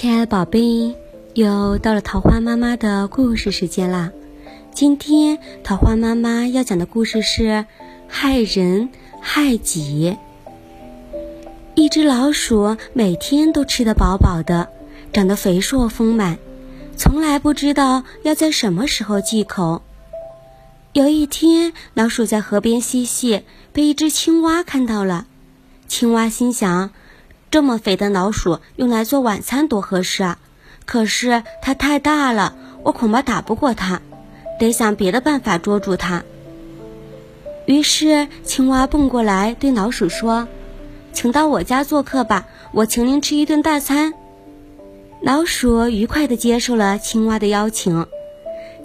亲爱的宝贝，又到了桃花妈妈的故事时间啦！今天桃花妈妈要讲的故事是害人害己。一只老鼠每天都吃得饱饱的，长得肥硕丰满，从来不知道要在什么时候忌口。有一天，老鼠在河边嬉戏，被一只青蛙看到了。青蛙心想。这么肥的老鼠用来做晚餐多合适啊！可是它太大了，我恐怕打不过它，得想别的办法捉住它。于是青蛙蹦过来对老鼠说：“请到我家做客吧，我请您吃一顿大餐。”老鼠愉快地接受了青蛙的邀请。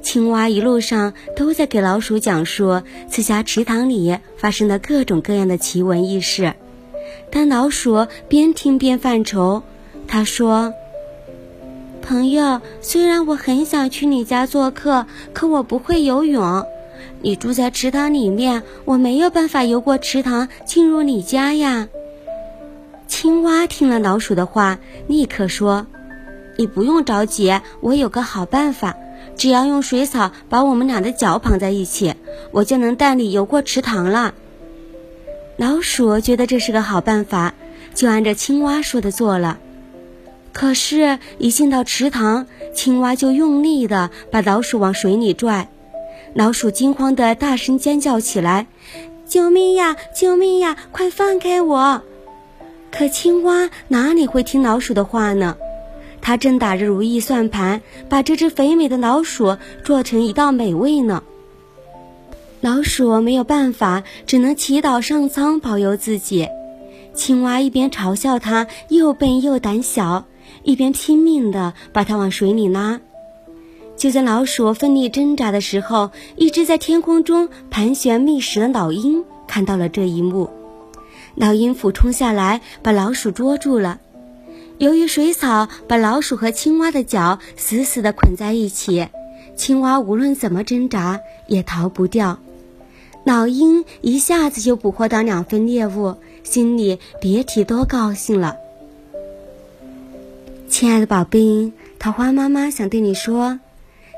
青蛙一路上都在给老鼠讲述自家池塘里发生的各种各样的奇闻异事。但老鼠边听边犯愁，他说：“朋友，虽然我很想去你家做客，可我不会游泳。你住在池塘里面，我没有办法游过池塘进入你家呀。”青蛙听了老鼠的话，立刻说：“你不用着急，我有个好办法，只要用水草把我们俩的脚绑在一起，我就能带你游过池塘了。”老鼠觉得这是个好办法，就按照青蛙说的做了。可是，一进到池塘，青蛙就用力的把老鼠往水里拽，老鼠惊慌的大声尖叫起来：“救命呀！救命呀！快放开我！”可青蛙哪里会听老鼠的话呢？它正打着如意算盘，把这只肥美的老鼠做成一道美味呢。老鼠没有办法，只能祈祷上苍保佑自己。青蛙一边嘲笑它又笨又胆小，一边拼命地把它往水里拉。就在老鼠奋力挣扎的时候，一只在天空中盘旋觅食的老鹰看到了这一幕。老鹰俯冲下来，把老鼠捉住了。由于水草把老鼠和青蛙的脚死死地捆在一起，青蛙无论怎么挣扎也逃不掉。老鹰一下子就捕获到两份猎物，心里别提多高兴了。亲爱的宝贝，桃花妈妈想对你说，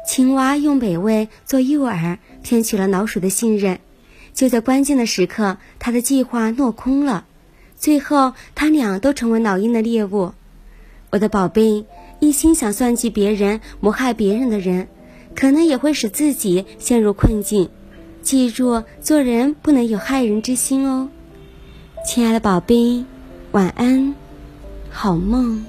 青蛙用美味做诱饵，骗取了老鼠的信任。就在关键的时刻，他的计划落空了，最后他俩都成为老鹰的猎物。我的宝贝，一心想算计别人、谋害别人的人，可能也会使自己陷入困境。记住，做人不能有害人之心哦，亲爱的宝贝，晚安，好梦。